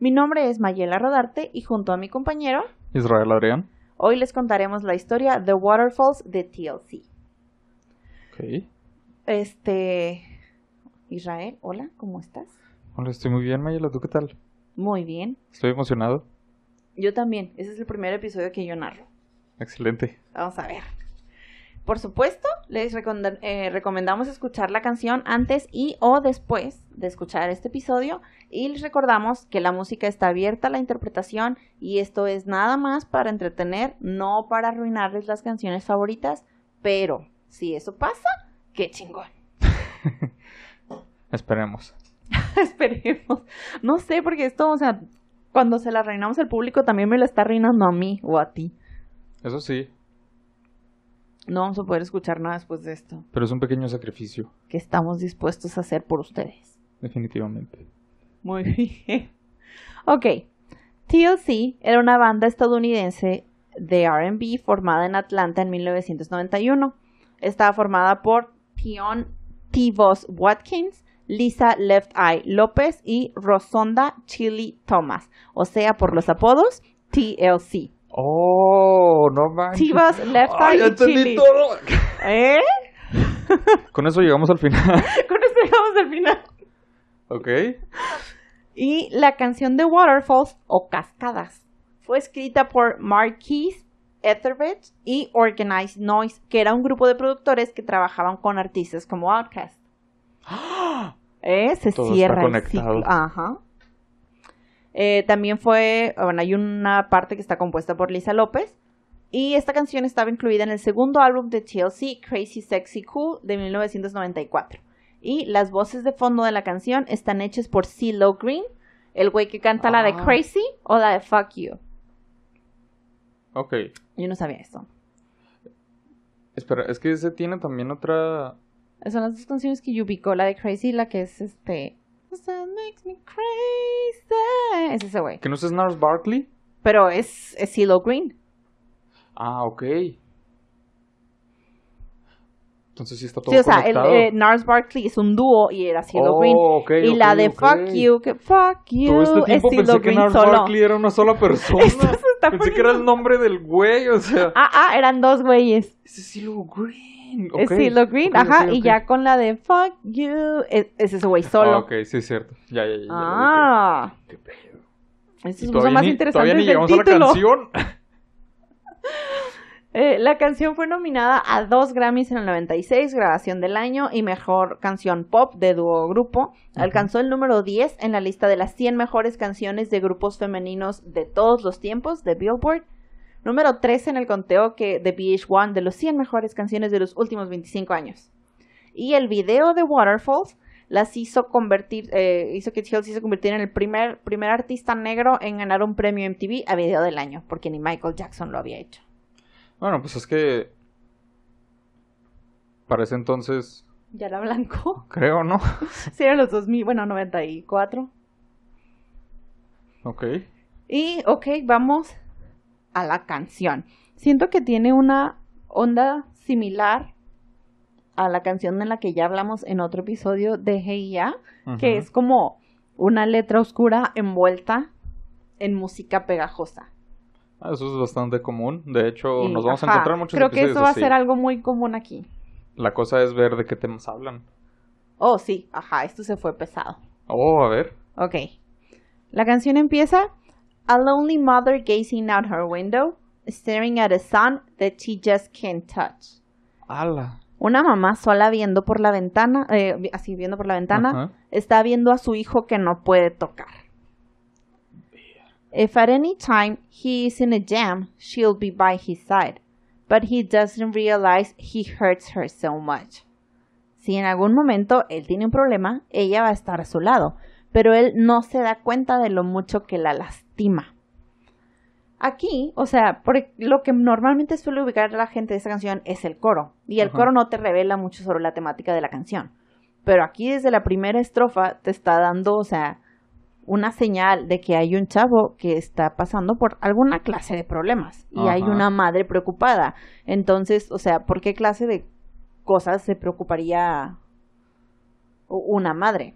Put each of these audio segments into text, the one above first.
Mi nombre es Mayela Rodarte y junto a mi compañero Israel Adrián. Hoy les contaremos la historia The Waterfalls de TLC. Ok. Este. Israel, hola, ¿cómo estás? Hola, estoy muy bien, Mayela. ¿Tú qué tal? Muy bien. Estoy emocionado. Yo también. Ese es el primer episodio que yo narro. Excelente. Vamos a ver. Por supuesto, les eh, recomendamos escuchar la canción antes y o después de escuchar este episodio y les recordamos que la música está abierta a la interpretación y esto es nada más para entretener, no para arruinarles las canciones favoritas, pero si eso pasa, qué chingón. Esperemos. Esperemos. No sé, porque esto, o sea, cuando se la reinamos al público también me la está reinando a mí o a ti. Eso sí, no vamos a poder escuchar nada después de esto. pero es un pequeño sacrificio, Que estamos dispuestos a hacer por ustedes. definitivamente. Muy bien. Ok. TLC era una banda estadounidense de RB formada en Atlanta en 1991. Estaba formada por Pion T. Voss Watkins, Lisa Left Eye López y Rosonda Chili Thomas. O sea, por los apodos, TLC. Oh, no manches. T-Voss Left Eye ya entendí todo. ¿Eh? Con eso llegamos al final. Con esto llegamos al final. ok. Y la canción de Waterfalls o Cascadas fue escrita por Marquise Etheridge y Organized Noise, que era un grupo de productores que trabajaban con artistas como Outkast. Eh, se Todo está cierra el conectado. ciclo. Ajá. Eh, también fue, bueno, hay una parte que está compuesta por Lisa López. Y esta canción estaba incluida en el segundo álbum de TLC, Crazy Sexy Cool, de 1994. Y las voces de fondo de la canción están hechas por CeeLo Green, el güey que canta la de Ah. Crazy o la de Fuck You. Ok. Yo no sabía eso. Espera, es que ese tiene también otra. Son las dos canciones que yo ubico, la de Crazy y la que es este... That makes me crazy. Es ese güey. ¿Que no es Nars Barkley? Pero es, es CeeLo Green. Ah, ok. Entonces sí está todo Sí, o sea, el, eh, Nars Barkley es un dúo y era CeeLo Oh, Green. ok, y ok, la de ok. Fuck You, que Fuck You Todo este es tiempo CeeLo pensé que Green Nars solo. Barkley era una sola persona. Pensé que era el poniendo- nombre del güey, o sea. Ah, ah, eran dos güeyes. Es CeeLo Green. Es ok, CeeLo Green, ok, ajá, ok, y ya con la de Fuck You, es, es ese güey solo. Ah, ok, sí es cierto. Ya, ya, ya. lo Ah. Qué pedo. eso Y es mucho más ni- interesante Todavía ni del llegamos a la título. canción. Eh, la canción fue nominada a dos Grammys en el 96, grabación del año y mejor canción pop de dúo grupo. Alcanzó el número 10 en la lista de las 100 mejores canciones de grupos femeninos de todos los tiempos de Billboard. Número 13 en el conteo que de VH1 de los 100 mejores canciones de los últimos 25 años. Y el video de Waterfalls las hizo convertir, eh, hizo que TLC se convirtiera en el primer, primer artista negro en ganar un premio MTV a video del año, porque ni Michael Jackson lo había hecho. Bueno, pues es que. Para ese entonces, Ya era blanco. creo, ¿no? Sí, eran los 2000, bueno, 94. Ok. Y, ok, vamos a la canción. Siento que tiene una onda similar a la canción en la que ya hablamos en otro episodio de Ya, que es como una letra oscura envuelta en música pegajosa. Ah, Eso es bastante común. De hecho, Y, nos vamos a encontrar muchos Creo que eso va a ser algo muy común aquí. La cosa es ver de qué temas hablan. Oh, sí, ajá, esto se fue pesado. Oh, a ver. Ok. La canción empieza A lonely mother gazing out her window, staring at a son that she just can't touch. Una mamá sola viendo por la ventana, eh, así viendo por la ventana, está viendo a su hijo que no puede tocar. If at any time he is in a jam, she'll be by his side, but he doesn't realize he hurts her so much. Si en algún momento él tiene un problema, ella va a estar a su lado, pero él no se da cuenta de lo mucho que la lastima. Aquí, o sea, por lo que normalmente suele ubicar la gente de esa canción es el coro. Y el Ajá. coro no te revela mucho sobre la temática de la canción. Pero aquí desde la primera estrofa te está dando, o sea, una señal de que hay un chavo que está pasando por alguna clase de problemas. Y hay una madre preocupada. Entonces, o sea, ¿por qué clase de cosas se preocuparía una madre?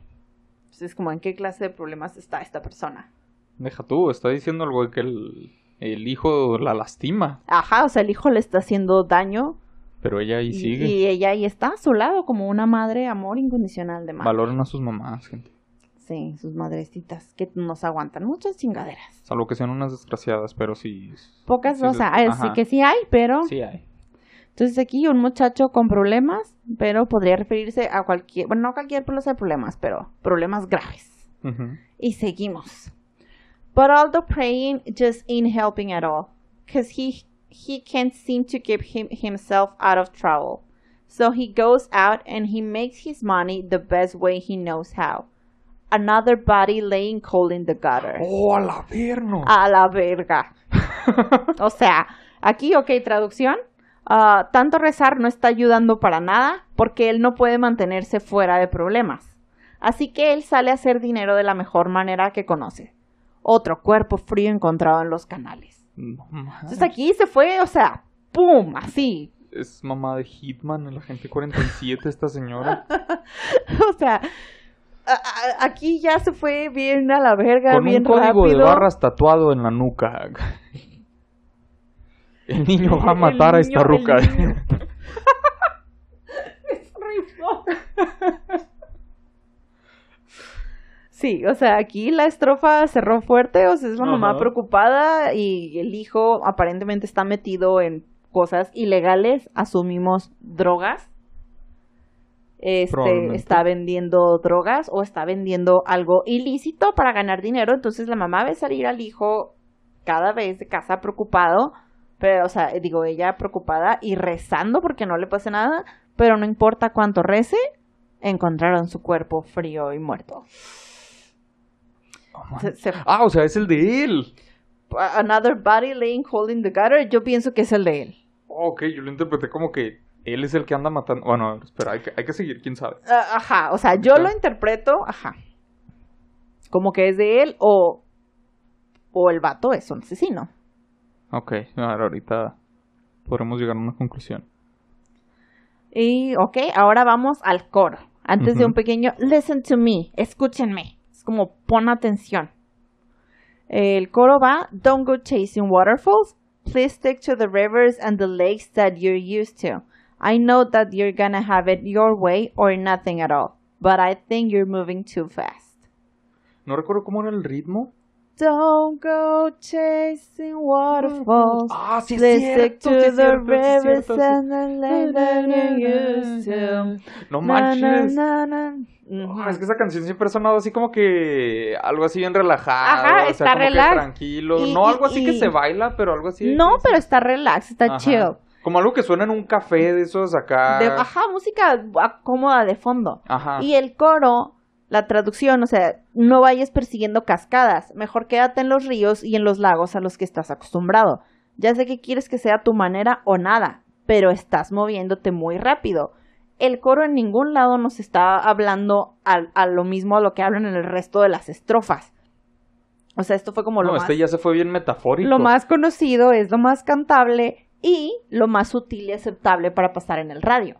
Entonces, como en qué clase de problemas está esta persona. Deja tú, está diciendo algo de que el, el hijo la lastima, Ajá, o sea, el hijo le está haciendo daño pero ella ahí y, sigue. y ella ahí está a su lado como una madre, amor incondicional de madre. Valoren a sus mamás, gente. Sí, sus madrecitas que nos aguantan muchas chingaderas. Salvo que sean unas desgraciadas, pero sí. Pocas, sí o se- sea, sí que sí hay, pero... Sí hay. Entonces aquí un muchacho con problemas, pero podría referirse a cualquier... Bueno, no cualquier clase de problemas, pero problemas graves. Ujú. Y seguimos. But all the praying just ain't helping at all. Cause he, he can't seem to keep him, himself out of trouble. So he goes out and he makes his money the best way he knows how. Another body laying cold in the gutter. ¡Oh, al averno! A la verga. O sea, aquí, ok, traducción. Ah, tanto rezar no está ayudando para nada porque él no puede mantenerse fuera de problemas. Así que él sale a hacer dinero de la mejor manera que conoce. Otro cuerpo frío encontrado en los canales. Entonces aquí se fue, o sea, ¡pum! Así. Es mamá de Hitman, el agente 47, esta señora. O sea, a- a- aquí ya se fue bien a la verga, Con bien un código rápido. de barras tatuado en la nuca. El niño va a matar a esta ruca. Sí, o sea, aquí la estrofa cerró fuerte, o sea, es la mamá Ajá. preocupada y el hijo aparentemente está metido en cosas ilegales, asumimos drogas. Este, está vendiendo drogas o está vendiendo algo ilícito para ganar dinero, entonces la mamá ve salir al hijo cada vez de casa preocupado, pero, o sea, digo, ella preocupada y rezando porque no le pase nada, pero no importa cuánto rece, encontraron su cuerpo frío y muerto. Oh, man. Se- se- Ah, o sea, es el de él. another body laying cold in the gutter, yo pienso que es el de él. Ok, yo lo interpreté como que él es el que anda matando. Bueno, espera, hay que, hay que seguir, quién sabe. Ah, ajá, o sea, yo lo interpreto, ajá, como que es de él o, o el vato es un asesino. Ok, a ver, ahorita podremos llegar a una conclusión. Y, ok, ahora vamos al coro. Antes de un pequeño, listen to me, escúchenme. Es como pon atención. El coro va, don't go chasing waterfalls. Please stick to the rivers and the lakes that you're used to. I know that you're gonna have it your way or nothing at all. But I think you're moving too fast. No recuerdo cómo era el ritmo. Don't go chasing waterfalls. Ah, sí cierto, stick to sí the rivers sí. and the lakes that you're used to. No manches. na, na, na. Es que esa canción siempre ha sonado así como que algo así bien relajado. Ajá, o sea, está como que relax. tranquilo. Y- no algo así que y- se baila, pero algo así. No, que- pero está relax, está Ajá. chill. Como algo que suena en un café de esos acá. De, ajá, música cómoda de fondo. Ajá. Y el coro, la traducción, o sea, no vayas persiguiendo cascadas. Mejor quédate en los ríos y en los lagos a los que estás acostumbrado. Ya sé que quieres que sea tu manera o nada, pero estás moviéndote muy rápido. El coro en ningún lado nos está hablando al- a, lo mismo a lo que hablan en el resto de las estrofas. O sea, esto fue como lo no, más... este ya se fue bien metafórico. Lo más conocido es lo más cantable y lo más útil y aceptable para pasar en el radio.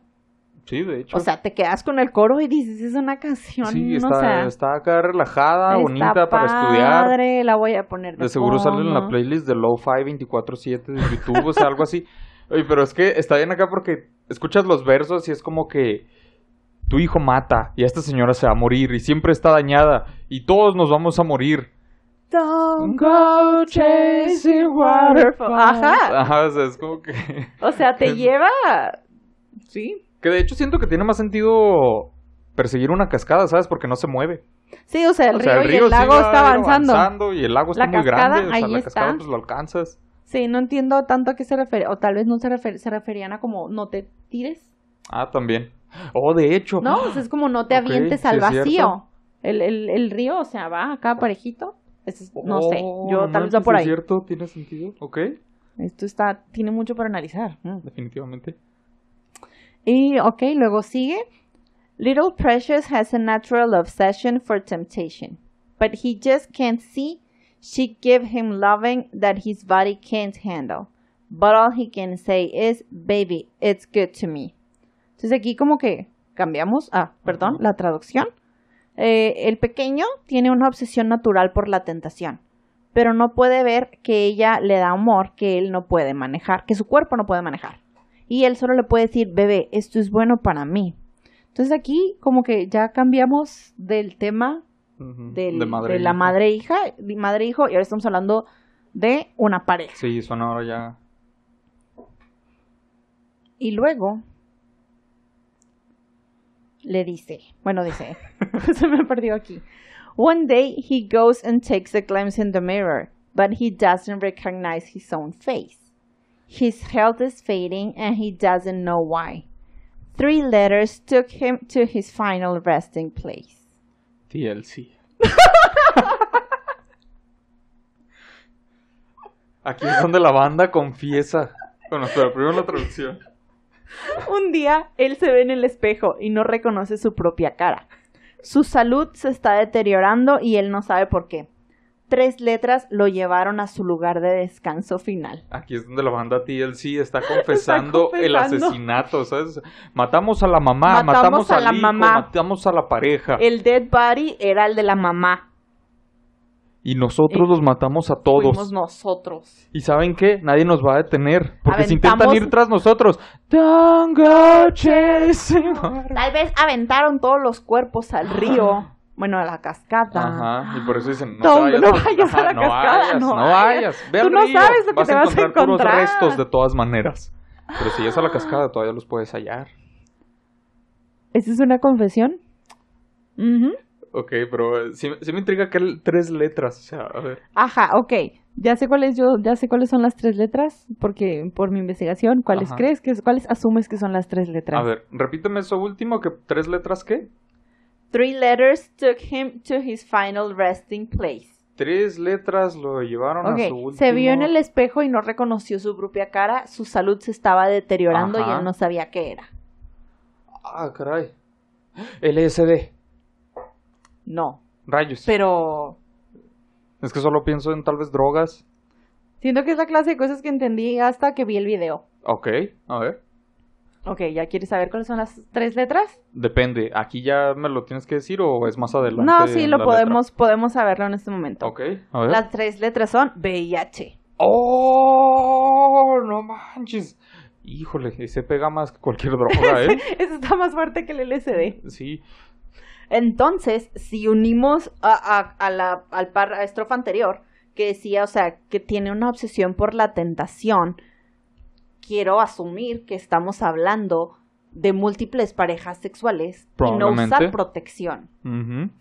Sí, de hecho. O sea, te quedas con el coro y dices, es una canción, sí, está, está acá relajada, está bonita para estudiar. padre, la voy a poner de, De seguro sale en la fondo. playlist de Lo-Fi 24-7 de YouTube, o sea, algo así. Oye, pero es que está bien acá porque escuchas los versos y es como que tu hijo mata y esta señora se va a morir y siempre está dañada y todos nos vamos a morir. Don't go chasing waterfalls. Ajá. Ajá, o sea, es como que... O sea, te lleva... Sí. Que de hecho siento que tiene más sentido perseguir una cascada, ¿sabes? Porque no se mueve. Sí, o sea, el o sea, río y el lago está avanzando. y el lago está La muy cascada, grande. O sea, ahí la está. cascada pues lo alcanzas. Sí, no entiendo tanto a qué se refiere. O tal vez no se, refer- se referían a como no te tires. Ah, también. Oh, de hecho. No, o sea, es como no te avientes al es vacío. El, el, el río, o sea, va acá parejito. Eso es- no sé, Oh, yo tal vez va por ¿es ahí. cierto? ¿Tiene sentido? Ok, Esto está, tiene mucho para analizar. Mm. definitivamente. Y, ok, luego sigue. Little Precious has a natural obsession for temptation, but he just can't see she give him loving that his body can't handle. But all he can say is, baby, it's good to me. Entonces aquí como que cambiamos, ah, perdón, la traducción. Eh, el pequeño tiene una obsesión natural por la tentación, pero no puede ver que ella le da amor que él no puede manejar, que su cuerpo no puede manejar. Y él solo le puede decir, bebé, esto es bueno para mí. Entonces aquí como que ya cambiamos del tema del- de madre. e la hija. madre-hija, madre-hijo, y ahora estamos hablando de una pareja. Sí, suena ahora ya. Y luego le dice, bueno, dice, se me perdió aquí. One day he goes and takes a glimpse in the mirror, but he doesn't recognize his own face. His health is fading and he doesn't know why. Three letters took him to his final resting place. TLC. Aquí es donde la banda confiesa. Bueno, pero primero la traducción. Un día él se ve en el espejo y no reconoce su propia cara. Su salud se está deteriorando y él no sabe por qué. Tres letras lo llevaron a su lugar de descanso final. Aquí es donde la banda TLC está confesando, el confesando. asesinato, ¿sabes? Matamos a la mamá, Matamos matamos, a la hijo, mamá. matamos a la pareja. El dead body era el de la mamá. Y nosotros Y los matamos a todos. Fuimos nosotros. ¿Y saben qué? Nadie nos va a detener. Porque si Aventamos- intentan ir tras nosotros. Don't go chasing. Tal vez aventaron todos los cuerpos al río. Bueno, a la cascada. Ajá, y por eso dicen, no, No, te vayas, no vayas a la no cascada, vayas, no no vayas. Ve Tú al no río, sabes lo que vas te a vas a encontrar puros restos de todas maneras. Pero si es a la cascada, todavía los puedes hallar. ¿Esa es una confesión? Ujú. Ok, pero eh, sí, sí me intriga que tres letras, o sea, a ver. Ajá, ok. Ya sé cuáles yo, ya sé cuáles son las tres letras, porque por mi investigación, ¿cuáles Ajá. crees que cuáles asumes que son las tres letras? A ver, repíteme eso último, que tres letras qué? Three letters took him to his final resting place. Tres letras lo llevaron Ok, a su último... se vio en el espejo y no reconoció su propia cara, su salud se estaba deteriorando y Ajá. él no sabía qué era. Ah, caray. LSD. No, Rayos. pero Es que solo pienso en tal vez drogas. siento que es la clase de cosas que entendí hasta que vi el video. Ok, a ver. Ok, ¿ya quieres saber cuáles son las tres letras? Depende. ¿Aquí ya me lo tienes que decir o es más adelante? No, sí, lo podemos, podemos saberlo en este momento. Ok, a ver. Las tres letras son VIH. ¡Oh! No manches. Híjole, ese pega más que cualquier droga, ¿eh? Eso está más fuerte que el LSD. Sí. Entonces, si unimos a, a- a la, al par, a estrofa anterior, que decía, o sea, que tiene una obsesión por la tentación, quiero asumir que estamos hablando de múltiples parejas sexuales y no usar protección.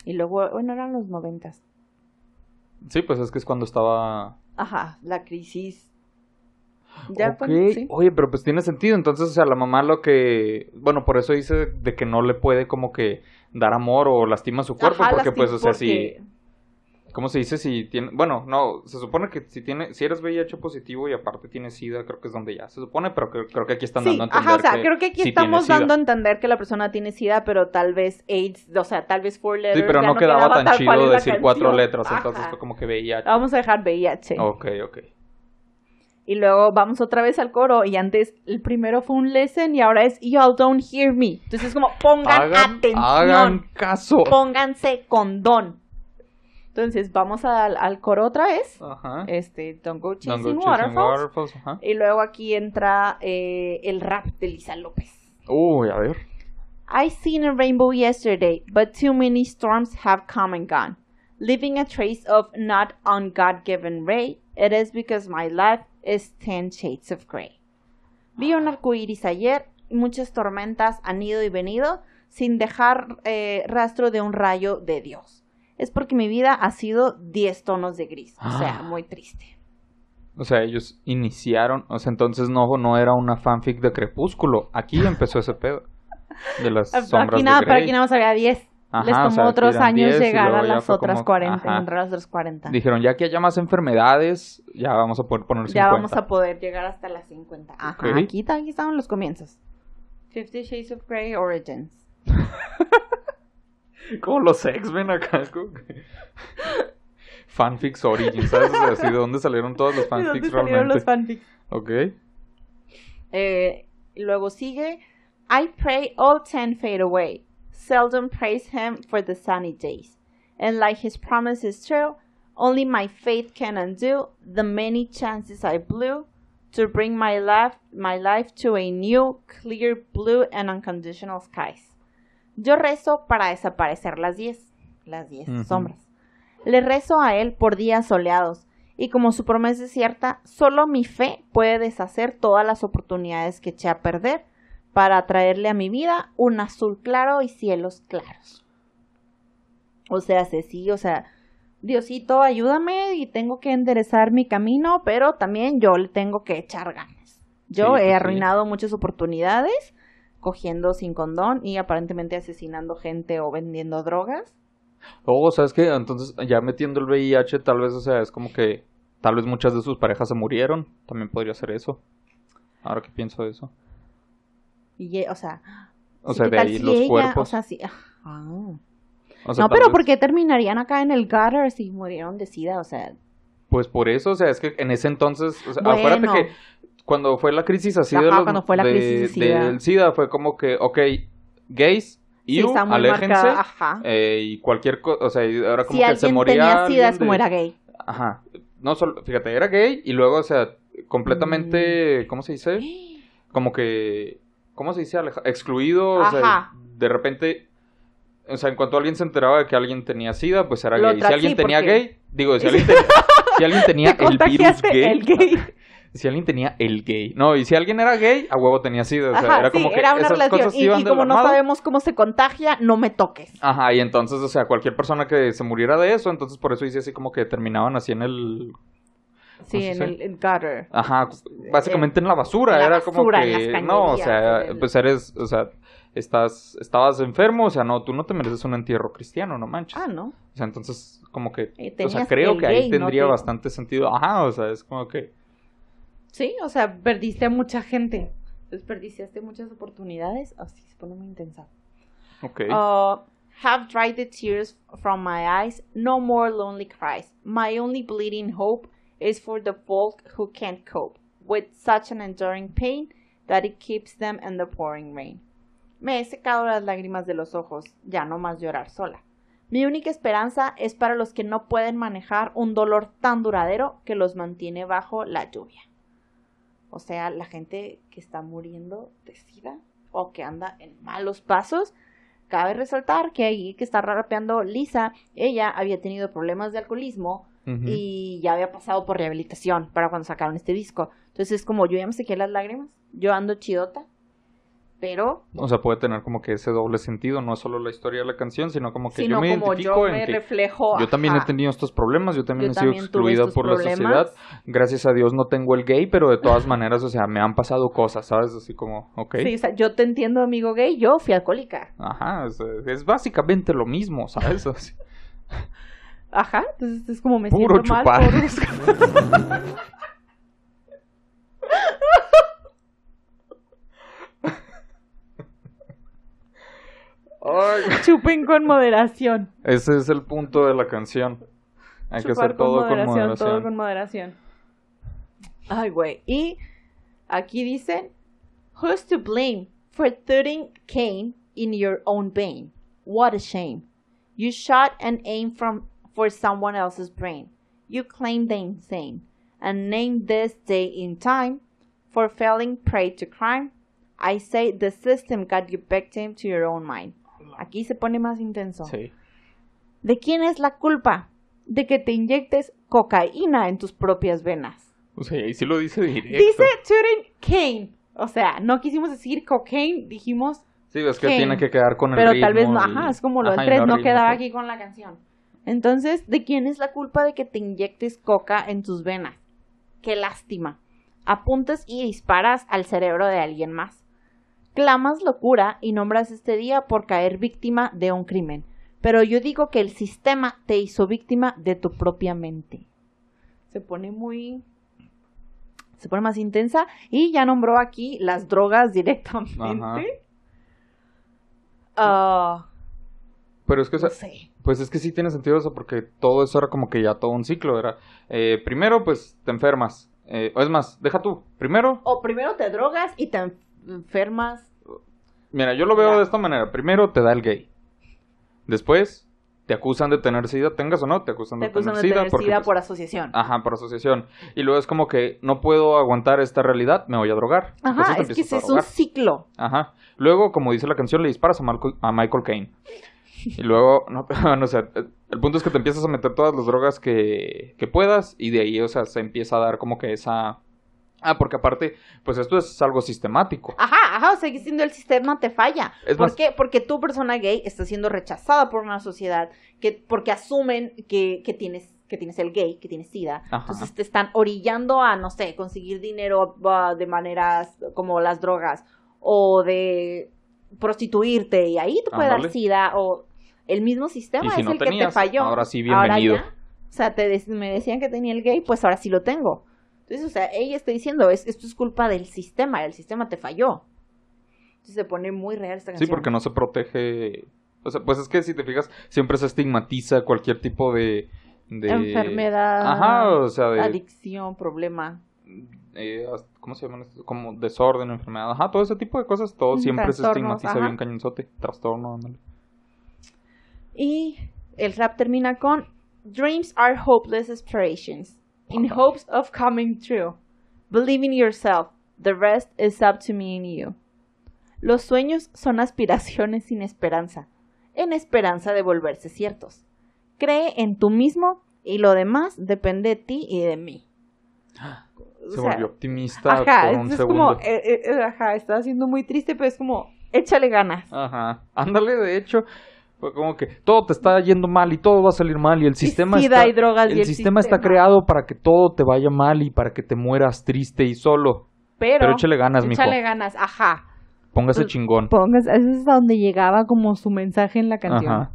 Y luego, bueno, eran los noventas. Sí, pues es que es cuando estaba... Ajá, la crisis. Ya, Ok, bueno, sí. Oye, pero pues tiene sentido. Entonces, o sea, la mamá lo que... Bueno, por eso dice de que no le puede como que dar amor o lastima su cuerpo. Ajá, porque pues, o sea, si... ¿Cómo se dice? Si tiene... Bueno, no, se supone que si tiene... Si eres VIH positivo y aparte tienes SIDA, creo que es donde ya se supone, pero creo, creo que aquí están Sí, dando a entender ajá, o sea, que creo que aquí sí estamos dando a entender que la persona tiene SIDA, pero tal vez AIDS, o sea, tal vez four letters. Sí, pero no quedaba tan chido decir cuatro letras, entonces fue como que VIH. Vamos a dejar VIH. Ok, ok. Y luego vamos otra vez al coro. Y antes el primero fue un lesson y ahora es Y'all don't hear me. Entonces es como pongan Hagan, atención. hagan caso. Pónganse condón. Entonces vamos al, al coro otra vez. Ajá. Este, Don't Go Don't Chasing go chasing Waterfalls. waterfalls, ajá. Y luego aquí entra eh, el rap de Lisa López. Uy, a ver. I seen a rainbow yesterday, but too many storms have come and gone, leaving a trace of not on God given ray. It is because my life is ten shades of gray. Vi un arco iris ayer y muchas tormentas han ido y venido sin dejar eh, rastro de un rayo de Dios. Es porque mi vida ha sido 10 tonos de gris, o sea, Ah. muy triste. O sea, ellos iniciaron, o sea, entonces no, no era una fanfic de Crepúsculo. Aquí empezó ese pedo. De las sombras Aquí nada, de pero Grey. aquí nada más había 10. Ajá, Les o tomó sea, otros años 10 y llegar a las otras como- 40, ajá. encontrar las otras 40. Dijeron, ya que haya más enfermedades, ya vamos a poder poner 50. Ya vamos a poder llegar hasta las 50. Ajá, aquí, aquí estaban los comienzos. Fifty Shades of Grey Origins. Como los X-Men acá. como Fanfics Origins, ¿sabes? O sea, así, ¿de dónde salieron todos los ¿De dónde fanfics salieron realmente? los fanfics? Ok. Eh, luego sigue I pray all ten fade away. Seldom praise him for the sunny days. And like his promise is true, only my faith can undo the many chances I blew to bring my life, my life to a new, clear blue and unconditional skies. Yo rezo para desaparecer las diez, las diez Ujú. sombras. Le rezo a él por días soleados, y como su promesa es cierta, solo mi fe puede deshacer todas las oportunidades que eché a perder para traerle a mi vida un azul claro y cielos claros. O sea, sí, o sea, Diosito, ayúdame y tengo que enderezar mi camino, pero también yo le tengo que echar ganas. Yo Sí, pues he sí. arruinado muchas oportunidades cogiendo sin condón y aparentemente asesinando gente o vendiendo drogas. O, ¿sabes qué? Entonces, ya metiendo el VIH, tal vez, o sea, es como que tal vez muchas de sus parejas se murieron. También podría ser eso. Ahora que pienso de eso. Y, eh, o sea, O sí, sea, ¿qué de ahí si los ella- cuerpos. O sea, sí. ah. O sea, no, pero vez- ¿por qué terminarían acá en el gutter si murieron de sida? O sea, Pues por eso, o sea, es que en ese entonces, o sea, Bueno. acuérdate que cuando fue la crisis así de Ajá, los- cuando fue la de- crisis de SIDA. del SIDA, fue como que, ok, gays, sí está muy aléjense. Ajá. eh, y cualquier cosa, o sea, y ahora como si que se moría tenía sida es como de- era gay. Ajá, no solo, fíjate, era gay y luego, o sea, Mm. completamente, ¿cómo se dice? Como que, ¿cómo se dice? Aleja- excluido, o sea, Ajá. de repente... O sea, en cuanto alguien se enteraba de que alguien tenía SIDA, pues era Lo gay. Si alguien sí, tenía porque- gay, digo, si alguien, te- si alguien tenía Te el virus gay, el gay. si alguien tenía el gay. No, y si alguien era gay, a huevo tenía SIDA. O sea, Ajá, era como que era una esas relación. cosas Y, iban y como no sabemos cómo se contagia, no me toques. Ajá, y entonces, o sea, cualquier persona que se muriera de eso, entonces por eso hice así como que terminaban así en el... Sí, sé en el gutter. Ajá, básicamente en la basura. en la era como basura, en que... no, o sea, el- pues eres, o sea, estás, estabas enfermo, o sea, no, tú no te mereces un entierro cristiano, no manches. Ah, no. O sea, entonces, como que, Eh, o sea, creo que ahí gay, no tendría te- bastante sentido. Ajá, o sea, es como que... Sí, o sea, perdiste a mucha gente. Desperdiciaste muchas oportunidades. Así se pone muy intensa. Ok. Uh, have dried the tears from my eyes, no more lonely cries. My only bleeding hope is for the folk who can't cope with such an enduring pain that it keeps them in the pouring rain. Me he secado las lágrimas de los ojos, ya no más llorar sola. Mi única esperanza es para los que no pueden manejar un dolor tan duradero que los mantiene bajo la lluvia. O sea, la gente que está muriendo de sida o que anda en malos pasos. Cabe resaltar que ahí que está rapeando Lisa, ella había tenido problemas de alcoholismo y ya había pasado por rehabilitación para cuando sacaron este disco. Entonces es como yo ya me sequé las lágrimas, yo ando chidota, pero O sea, puede tener como que ese doble sentido, no solo la historia de la canción, sino como que sino yo me como identifico yo me en que reflejo. yo también he tenido estos problemas, yo también Yo he sido excluida por la sociedad. Gracias a Dios no tengo el gay, pero de todas maneras, o sea, me han pasado cosas, ¿sabes? Así como, ok. Sí, o sea, yo te entiendo, amigo gay, yo fui alcohólica. Ajá, es, es básicamente lo mismo, ¿sabes? Así, Ajá, entonces es como me Puro siento chupar. mal por- Chupen con moderación. ese es el punto de la canción. Hay que Chupar hacer todo con moderación. Todo con moderación. Ay, güey. Y aquí dicen, Who's to blame for throwing Cain in your own vein? What a shame. You shot and aimed from for someone else's brain. You claimed the insane and named this day in time for falling prey to crime. I say the system got you victim to your own mind. Aquí se pone más intenso. Sí. ¿De quién es la culpa? De que te inyectes cocaína en tus propias venas. O sea, ahí sí lo dice directo. Dice Turing Kane. O sea, no quisimos decir cocaine, dijimos, Sí, es que Kane. tiene que quedar con el pero ritmo. tal vez no. y- Ajá, es como lo del Ajá, y 3, no ritmo, quedaba pues. aquí con la canción. Entonces, ¿de quién es la culpa de que te inyectes coca en tus venas? Qué lástima. Apuntas y disparas al cerebro de alguien más. Clamas locura y nombras este día por caer víctima de un crimen. Pero yo digo que el sistema te hizo víctima de tu propia mente. Se pone muy... Se pone más intensa y ya nombró aquí las drogas directamente. Ah, Pero es que, no sé. pues es que sí tiene sentido eso porque todo eso era como que ya todo un ciclo. Era, eh, primero, pues te enfermas. Eh, o es más, deja tú. Primero, O primero te drogas y te enfermas. mira, yo lo veo de esta manera. Primero te da el gay. Después te acusan de tener sida, tengas o no, te acusan Te de tener de sida. tener porque, sida pues, por asociación. Ajá, por asociación. Y luego es como que no puedo aguantar esta realidad, me voy a drogar. Ajá, es que ese es un ciclo. Ajá. Luego, como dice la canción, le disparas a, Malco- a Michael Caine. Y luego, no, no sé, el punto es que te empiezas a meter todas las drogas que, que puedas y de ahí, o sea, se empieza a dar como que esa... Ah, porque aparte, pues esto es algo sistemático. Ajá, ajá, o sea, siendo el sistema te falla. Es ¿Por más- qué? Porque tu persona gay está siendo rechazada por una sociedad que porque asumen que, que tienes que tienes el gay, que tienes sida. Ajá. Entonces te están orillando a, no sé, conseguir dinero de maneras como las drogas o de prostituirte y ahí te puede dar sida o el mismo sistema si es no el que te falló. ahora sí, Ahora bienvenido. ya, o sea, te me decían que tenía el gay, pues ahora sí lo tengo. Entonces, o sea, ella está diciendo, es, esto es culpa del sistema, el sistema te falló. Entonces se pone muy real esta Sí, canción. porque no se protege... O sea, pues es que si te fijas, siempre se estigmatiza cualquier tipo de... de... Enfermedad, Ajá, o sea, de... adicción, problema. eh, ¿Cómo se llaman estos? Como desorden, enfermedad. Ajá, todo ese tipo de cosas, todo Mm, siempre se estigmatiza ajá. bien cañonzote. Trastorno, ándale. Y el rap termina con Dreams are hopeless aspirations, in hopes of coming true. Believe in yourself, the rest is up to me and you. Los sueños son aspiraciones sin esperanza, en esperanza de volverse ciertos. Cree en tú mismo y lo demás depende de ti y de mí. O Se sea, volvió optimista Ajá, por un es segundo. como, eh, eh, eh, ajá, estaba siendo muy triste, pero es como, échale ganas. Ajá. Ándale, de hecho, fue como que todo te está yendo mal y todo va a salir mal y el sistema sida está y drogas y el, sistema está creado para que todo te vaya mal y para que te mueras triste y solo. Pero, Pero échale ganas, mijo. échale ganas, ajá. Póngase Pues, chingón. Pongas, eso es a donde llegaba como su mensaje en la canción. Ajá.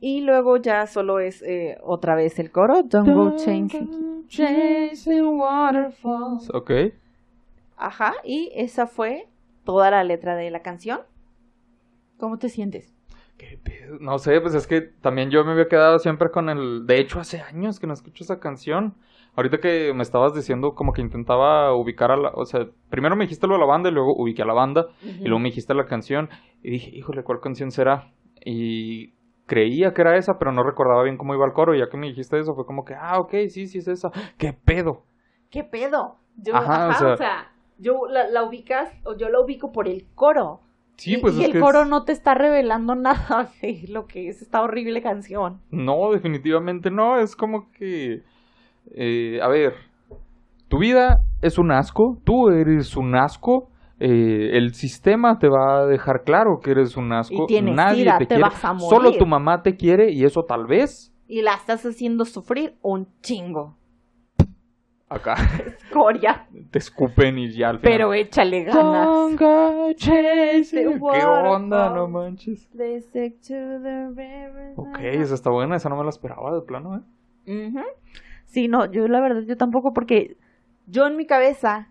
Y luego ya solo es eh, otra vez el coro, Don't go chasing waterfalls. Ok. Ajá, y esa fue toda la letra de la canción. ¿Cómo te sientes? ¿Qué pedo? No sé, pues es que también yo me había quedado siempre con el... De hecho, hace años que no escucho esa canción. Ahorita que me estabas diciendo como que intentaba ubicar a la... O sea, primero me dijiste lo de la banda y luego ubiqué a la banda. Y luego me dijiste la canción y dije, híjole, ¿cuál canción será? Y creía que era esa, pero no recordaba bien cómo iba el coro. Y ya que me dijiste eso, fue como que, ah, ok, sí, sí es esa. ¿Qué pedo? ¿Qué pedo? Yo, Ajá, ajá, o o sea- sea, yo la, la ubicas, o yo la ubico por el coro. Sí, y, pues y el que coro es- no te está revelando nada de lo que es esta horrible canción. No, definitivamente no. Es como que... eh, a ver, tu vida es un asco, tú eres un asco. eh, el sistema te va a dejar claro que eres un asco. Y tienes Nadie sida, te, te quiere. vas a Solo morir. tu mamá te quiere y eso tal vez Y la estás haciendo sufrir un chingo. Acá Coria. te escupen y ya al final. Pero échale ganas. Chasing- ¿Qué onda? No manches. Ok, esa está buena, esa no me la esperaba de plano, ¿eh? Ujú. Sí, no, yo la verdad, yo tampoco, porque yo en mi cabeza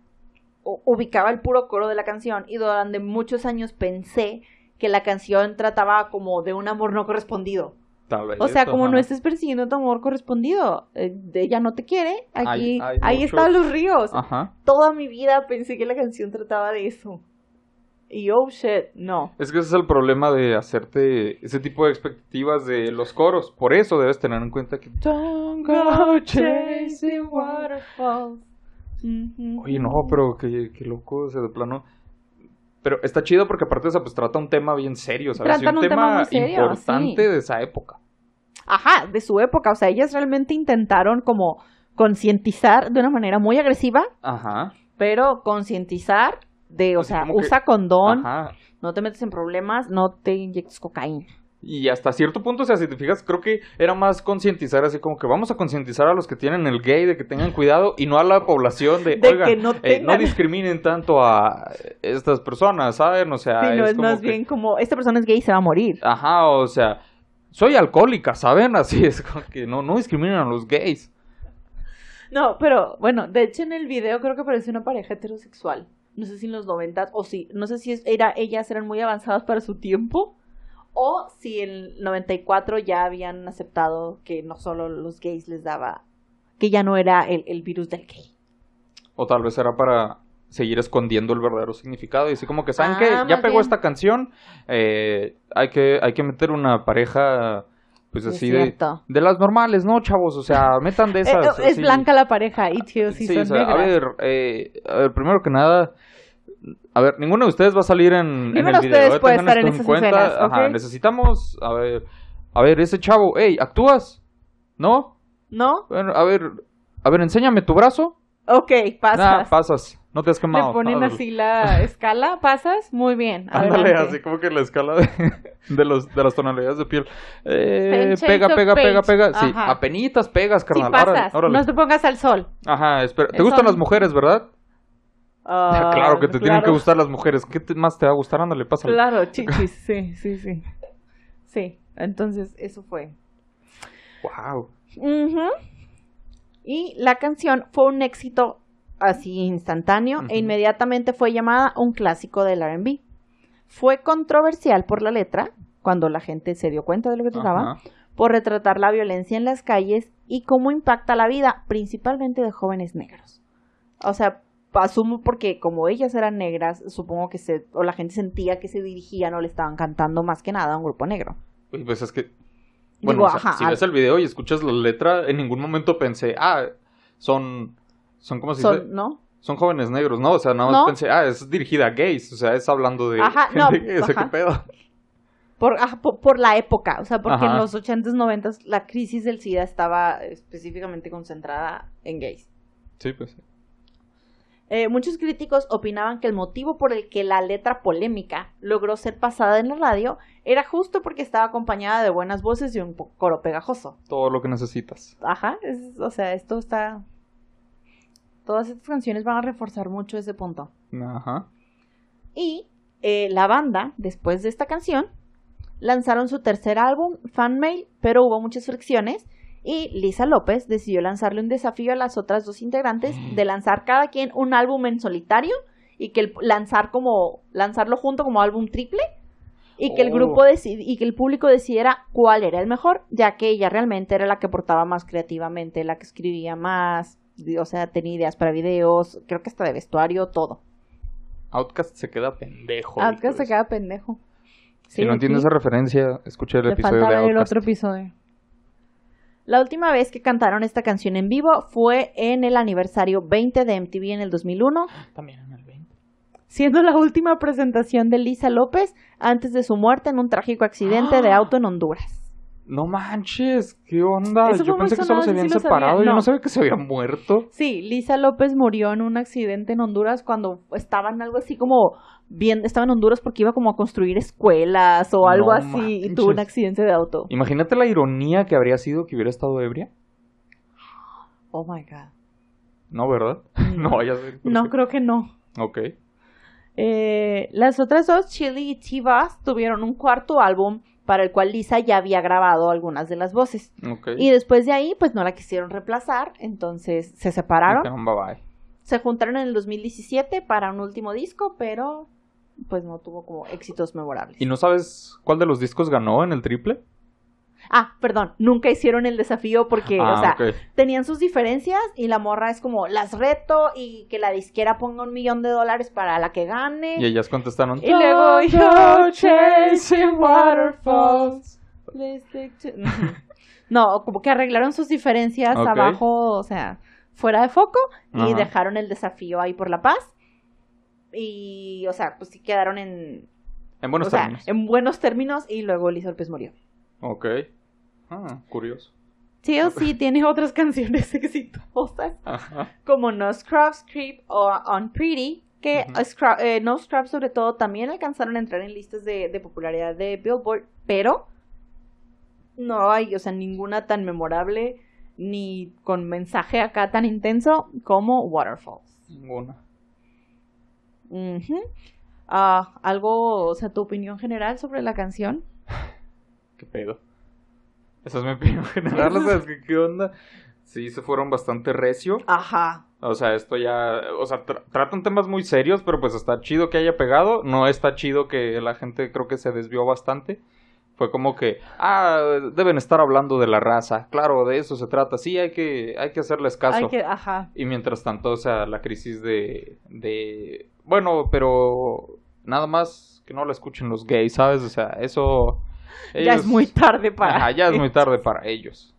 ubicaba el puro coro de la canción y durante muchos años pensé que la canción trataba como de un amor no correspondido. Tal vez. O sea, como ajá. no estés persiguiendo tu amor correspondido, eh, ella no te quiere, aquí, Hay- hay ahí muchos- están los ríos. Ajá. Toda mi vida pensé que la canción trataba de eso. Y oh shit, no. Es que ese es el problema de hacerte ese tipo de expectativas de los coros. Por eso debes tener en cuenta que. Don't go chasing waterfalls. Oye, no, pero qué, qué loco, o sea, de plano. Pero está chido porque aparte, o sea, pues trata un tema bien serio, ¿sabes? Un tema muy serio, importante sí. de esa época. Ajá, de su época. O sea, ellas realmente intentaron como concientizar de una manera muy agresiva, Ajá. pero concientizar de, o Así sea, que- usa condón, Ajá. no te metes en problemas, no te inyectes cocaína. Y hasta cierto punto, o sea, si te fijas, creo que era más concientizar, así como que vamos a concientizar a los que tienen el gay de que tengan cuidado y no a la población de, De oigan, que no eh, no tengan". discriminen tanto a estas personas, ¿saben? O sea, Sí, no, es como más que- bien como, esta persona es gay y se va a morir. Ajá, o sea, soy alcohólica, ¿saben? Así es como que no, no discriminen a los gays. No, pero bueno, de hecho en el video creo que parecía una pareja heterosexual. No sé si en los 90 o si, no sé si es- era, ellas eran muy avanzadas para su tiempo o si en el 94 ya habían aceptado que no solo los gays les daba, que ya no era el, el virus del gay. O tal vez era para seguir escondiendo el verdadero significado. Y así como que, ¿saben Ah, qué? Ya pegó bien. esta canción, eh, hay, que, hay que meter una pareja, pues Es así de, de las normales, ¿no, chavos? O sea, metan de Eh, esas. es así. blanca la pareja y tío, sí, Sí, son o sea, a negras. ver, eh, a ver, primero que nada, a ver, ninguno de ustedes va a salir en, en Ninguno el de video. ustedes eh, puede estar en esas cuenta. escenas, Ajá, necesitamos, a ver, a ver, ese chavo, hey, ¿actúas? ¿No? ¿No? Bueno, a ver, a ver, enséñame tu brazo. Ok, pasas. Nah, pasas, no te has Le quemado. ponen Órale. así la escala, pasas, muy bien. Ándale, así como que la escala de, de, los, de las tonalidades de piel. Eh, pega, pega, pega, pega. Sí, apenitas pegas, Sí, carnal. pasas, Órale, órale. no te pongas al sol. Ajá, espera. ¿Te gustan las mujeres, verdad? Ah, claro que te tienen que gustar las mujeres. ¿Qué te- más te va a gustar? Ándale, pásale. Claro, chichis, sí, sí, sí. Sí, entonces eso fue. Wow. Y la canción fue un éxito así instantáneo e inmediatamente fue llamada un clásico del RB. Fue controversial por la letra, cuando la gente se dio cuenta de lo que trataba, por retratar la violencia en las calles y cómo impacta la vida, principalmente de jóvenes negros. O sea, asumo porque como ellas eran negras, supongo que se, o la gente sentía que se dirigían o le estaban cantando más que nada a un grupo negro. Y pues es que. Bueno, Digo, o sea, ajá, si ves el video y escuchas la letra, en ningún momento pensé, ah, son. Son como si son, ¿no? son jóvenes negros, ¿no? O sea, nada más No. pensé, ah, es dirigida a gays. O sea, es hablando de. Ajá, no, sea, ajá. ¿qué pedo? Por, ajá, por, por la época, o sea, porque en los 80s, 90s la crisis del SIDA estaba específicamente concentrada en gays. Sí, pues. sí. Eh, muchos críticos opinaban que el motivo por el que la letra polémica logró ser pasada en la radio era justo porque estaba acompañada de buenas voces y un coro pegajoso. Todo lo que necesitas. Ajá, es- o sea, esto está... Todas estas canciones van a reforzar mucho ese punto. Ajá. Y eh, la banda, después de esta canción, lanzaron su tercer álbum, Fan Mail, pero hubo muchas fricciones y Lisa López decidió lanzarle un desafío a las otras dos integrantes de lanzar cada quien un álbum en solitario y que el, lanzar como lanzarlo junto como álbum triple y que el Oh. grupo decidi- y que el público decidiera cuál era el mejor, ya que ella realmente era la que aportaba más creativamente, la que escribía más, o sea, tenía ideas para videos, creo que hasta de vestuario, todo. Outcast se queda pendejo. Outcast se queda pendejo. Si no entiendes esa referencia, escucha el le episodio de ver el Outcast. otro episodio. La última vez que cantaron esta canción en vivo fue en el aniversario 20 de MTV en el 2001, También en el 20. siendo la última presentación de Lisa López antes de su muerte en un trágico accidente de ¡Ah! auto en Honduras. No manches, ¿qué onda? Eso Yo pensé que solo se habían separado. Yo No. no sabía que se había muerto. Sí, Lisa López murió en un accidente en Honduras cuando estaban algo así como bien, estaba en Honduras porque iba como a construir escuelas o algo No así y tuvo un accidente de auto. Imagínate la ironía que habría sido que hubiera estado ebria. Oh my god. No, ¿verdad? No ser. No, creo que no. Ok. Eh, las otras dos, Chili y Chivas, tuvieron un cuarto álbum para el cual Lisa ya había grabado algunas de las voces. Y después de ahí, pues no la quisieron reemplazar, entonces se separaron. Dijeron, bye bye. Se juntaron en el 2017 para un último disco, pero pues no tuvo como éxitos memorables. ¿Y no sabes cuál de los discos ganó en el triple? Ah, perdón, nunca hicieron el desafío porque, ah, o sea, ok. tenían sus diferencias y la morra es como, las reto y que la disquera ponga un millón de dólares para la que gane. Y ellas contestaron. Y luego yo "Todo chasing waterfalls. No, como que arreglaron sus diferencias abajo, o sea, fuera de foco y Ajá. dejaron el desafío ahí por la paz. Y, o sea, pues sí quedaron en, En buenos o sea, términos. en buenos términos y luego Liz López murió. Ok. Ah, curioso. TLC tiene otras canciones exitosas Ajá. como No Scrubs, Creep o Unpretty, que. Scrub- eh, No Scrubs sobre todo también alcanzaron a entrar en listas de, de popularidad de Billboard, pero No hay, o sea, ninguna tan memorable ni con mensaje acá tan intenso como Waterfalls. Ninguna. Ah, algo, o sea, tu opinión general sobre la canción. ¿Qué pedo? Esa es mi opinión general, o sea, es que, ¿qué onda? Sí, se fueron bastante recio. Ajá. O sea, esto ya, o sea, tra- tratan temas muy serios, pero pues está chido que haya pegado. No está chido que la gente creo que se desvió bastante. Fue como que, ah, deben estar hablando de la raza. Claro, de eso se trata. Sí, hay que, hay que hacerles caso. Hay que, ajá. Y mientras tanto, o sea, la crisis de, de, bueno, pero nada más que no la escuchen los gays, ¿sabes? O sea, eso... Ya es muy tarde para. Ajá, ya es muy tarde para ellos.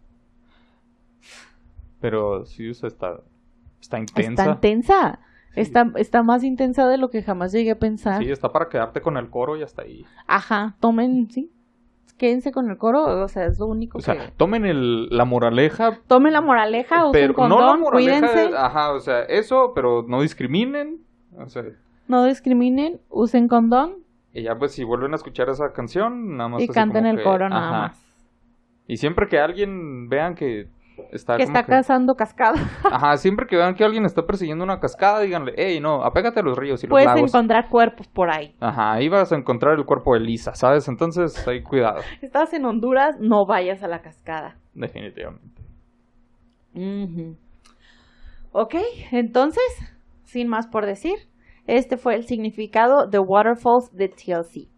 Pero sea, está, está intensa. Está intensa. Sí. Está, está más intensa de lo que jamás llegué a pensar. Sí, está para quedarte con el coro y hasta ahí. Ajá, tomen, sí. Quédense con el coro, o sea, es lo único O sea, que. tomen el, la moraleja, Tomen la moraleja, usen pero condón, no la moraleja, cuídense, ajá, o sea, eso, pero no discriminen. O sea, no discriminen, usen condón y ya pues si vuelven a escuchar esa canción, nada más y canten el que, coro nada ajá. más. Y siempre que alguien vean que está Que como está cazando cascada. Ajá, siempre que vean que alguien está persiguiendo una cascada, díganle, hey, no, apégate a los ríos y los Puedes lagos. encontrar cuerpos por ahí. Ajá, ahí vas a encontrar el cuerpo de Lisa, ¿sabes? Entonces, ahí cuidado, Estás en Honduras, no vayas a la cascada. definitivamente. Ujú. Ok, entonces, sin más por decir, este fue el significado de Waterfalls de TLC.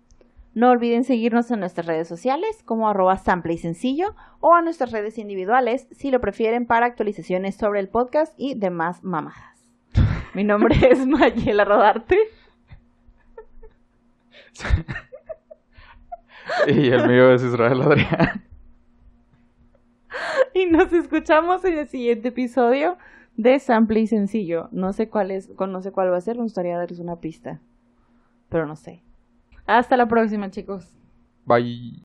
No olviden seguirnos en nuestras redes sociales como arroba sample y sencillo o a nuestras redes individuales si lo prefieren para actualizaciones sobre el podcast y demás mamadas. Mi nombre es Mayela Rodarte y el mío es Israel Adrián. y nos escuchamos en el siguiente episodio de Sample y Sencillo. No sé cuál es, no sé cuál va a ser, me gustaría darles una pista, pero no sé. Hasta la próxima, chicos. Bye.